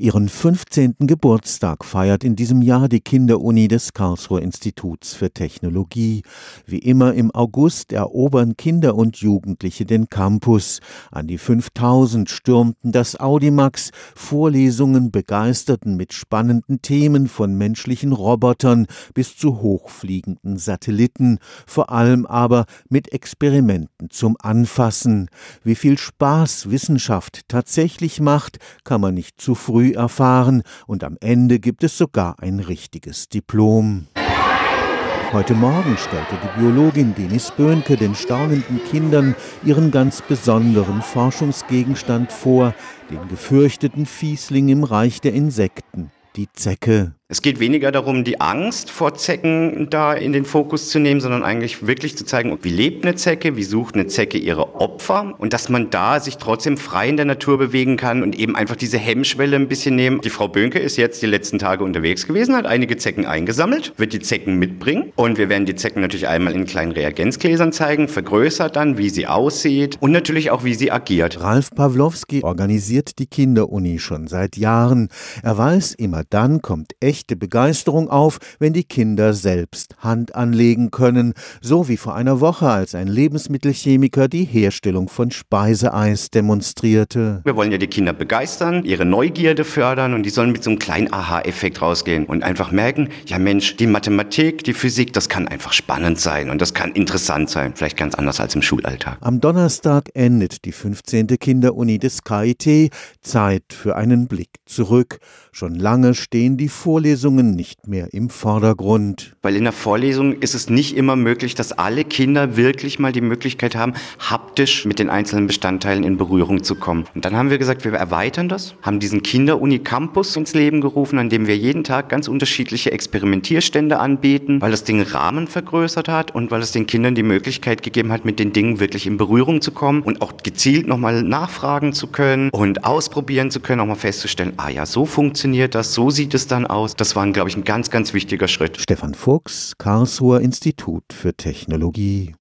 Ihren 15. Geburtstag feiert in diesem Jahr die Kinderuni des Karlsruher Instituts für Technologie. Wie immer im August erobern Kinder und Jugendliche den Campus. An die 5000 stürmten das Audimax, Vorlesungen begeisterten mit spannenden Themen von menschlichen Robotern bis zu hochfliegenden Satelliten, vor allem aber mit Experimenten zum Anfassen. Wie viel Spaß Wissenschaft tatsächlich macht, kann man nicht zu früh erfahren und am Ende gibt es sogar ein richtiges Diplom. Heute Morgen stellte die Biologin Denis Böhnke den staunenden Kindern ihren ganz besonderen Forschungsgegenstand vor, den gefürchteten Fiesling im Reich der Insekten, die Zecke. Es geht weniger darum, die Angst vor Zecken da in den Fokus zu nehmen, sondern eigentlich wirklich zu zeigen, wie lebt eine Zecke, wie sucht eine Zecke ihre Opfer und dass man da sich trotzdem frei in der Natur bewegen kann und eben einfach diese Hemmschwelle ein bisschen nehmen. Die Frau Bönke ist jetzt die letzten Tage unterwegs gewesen, hat einige Zecken eingesammelt, wird die Zecken mitbringen und wir werden die Zecken natürlich einmal in kleinen Reagenzgläsern zeigen, vergrößert dann, wie sie aussieht und natürlich auch, wie sie agiert. Ralf Pawlowski organisiert die Kinderuni schon seit Jahren. Er weiß, immer dann kommt echt echte Begeisterung auf, wenn die Kinder selbst Hand anlegen können, so wie vor einer Woche, als ein Lebensmittelchemiker die Herstellung von Speiseeis demonstrierte. Wir wollen ja die Kinder begeistern, ihre Neugierde fördern und die sollen mit so einem kleinen Aha-Effekt rausgehen und einfach merken, ja Mensch, die Mathematik, die Physik, das kann einfach spannend sein und das kann interessant sein, vielleicht ganz anders als im Schulalltag. Am Donnerstag endet die 15. Kinderuni des KIT, Zeit für einen Blick zurück. Schon lange stehen die Vorlesungen Vorlesungen nicht mehr im Vordergrund. Weil in der Vorlesung ist es nicht immer möglich, dass alle Kinder wirklich mal die Möglichkeit haben, haptisch mit den einzelnen Bestandteilen in Berührung zu kommen. Und dann haben wir gesagt, wir erweitern das, haben diesen Kinder-Uni Campus ins Leben gerufen, an dem wir jeden Tag ganz unterschiedliche Experimentierstände anbieten, weil das Ding Rahmen vergrößert hat und weil es den Kindern die Möglichkeit gegeben hat, mit den Dingen wirklich in Berührung zu kommen und auch gezielt nochmal nachfragen zu können und ausprobieren zu können, auch mal festzustellen, ah ja, so funktioniert das, so sieht es dann aus das war, glaube ich, ein ganz, ganz wichtiger Schritt. Stefan Fuchs, Karlsruher Institut für Technologie.